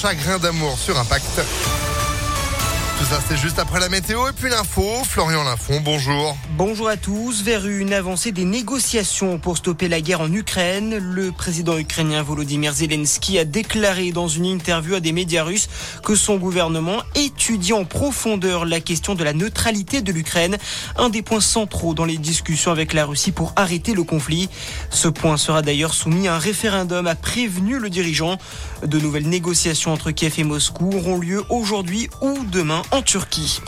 chagrin d'amour sur Impact. Ça, c'est juste après la météo et puis l'info. Florian Lafont, bonjour. Bonjour à tous. Vers une avancée des négociations pour stopper la guerre en Ukraine, le président ukrainien Volodymyr Zelensky a déclaré dans une interview à des médias russes que son gouvernement étudie en profondeur la question de la neutralité de l'Ukraine, un des points centraux dans les discussions avec la Russie pour arrêter le conflit. Ce point sera d'ailleurs soumis à un référendum, a prévenu le dirigeant. De nouvelles négociations entre Kiev et Moscou auront lieu aujourd'hui ou demain en Turquie.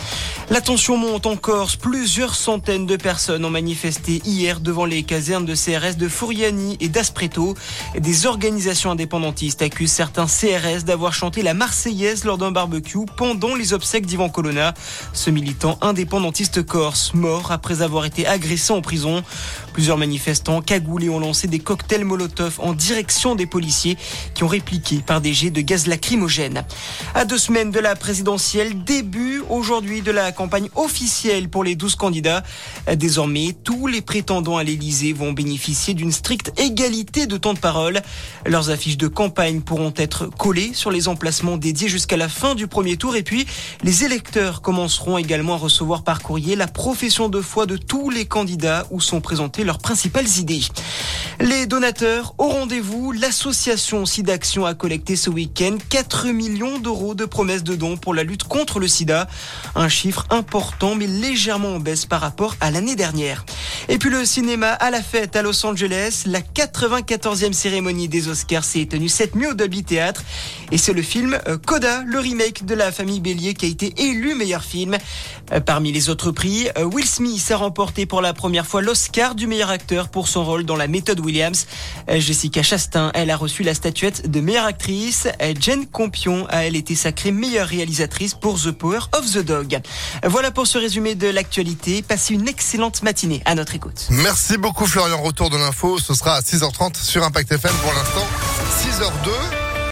La tension monte en Corse. Plusieurs centaines de personnes ont manifesté hier devant les casernes de CRS de Fouriani et d'Aspreto. Des organisations indépendantistes accusent certains CRS d'avoir chanté la Marseillaise lors d'un barbecue pendant les obsèques d'Ivan Colonna. Ce militant indépendantiste corse, mort après avoir été agressé en prison. Plusieurs manifestants cagoulés ont lancé des cocktails Molotov en direction des policiers qui ont répliqué par des jets de gaz lacrymogène. À deux semaines de la présidentielle, début aujourd'hui de la campagne officielle pour les 12 candidats. Désormais, tous les prétendants à l'Elysée vont bénéficier d'une stricte égalité de temps de parole. Leurs affiches de campagne pourront être collées sur les emplacements dédiés jusqu'à la fin du premier tour et puis les électeurs commenceront également à recevoir par courrier la profession de foi de tous les candidats où sont leurs principales idées. Les donateurs au rendez-vous, l'association SIDAction a collecté ce week-end 4 millions d'euros de promesses de dons pour la lutte contre le sida. Un chiffre important mais légèrement en baisse par rapport à l'année dernière. Et puis le cinéma à la fête à Los Angeles, la 94e cérémonie des Oscars s'est tenue cette nuit au Dolby Theatre et c'est le film euh, Coda, le remake de la famille Bélier qui a été élu meilleur film. Euh, parmi les autres prix, euh, Will Smith a remporté pour la première fois l'Oscar du meilleur acteur pour son rôle dans la méthode Williams. Jessica Chastain, elle a reçu la statuette de meilleure actrice. Jen Campion a elle été sacrée meilleure réalisatrice pour The Power of the Dog. Voilà pour ce résumé de l'actualité. Passez une excellente matinée à notre écoute. Merci beaucoup Florian. Retour de l'info, ce sera à 6h30 sur Impact FM pour l'instant. 6h02.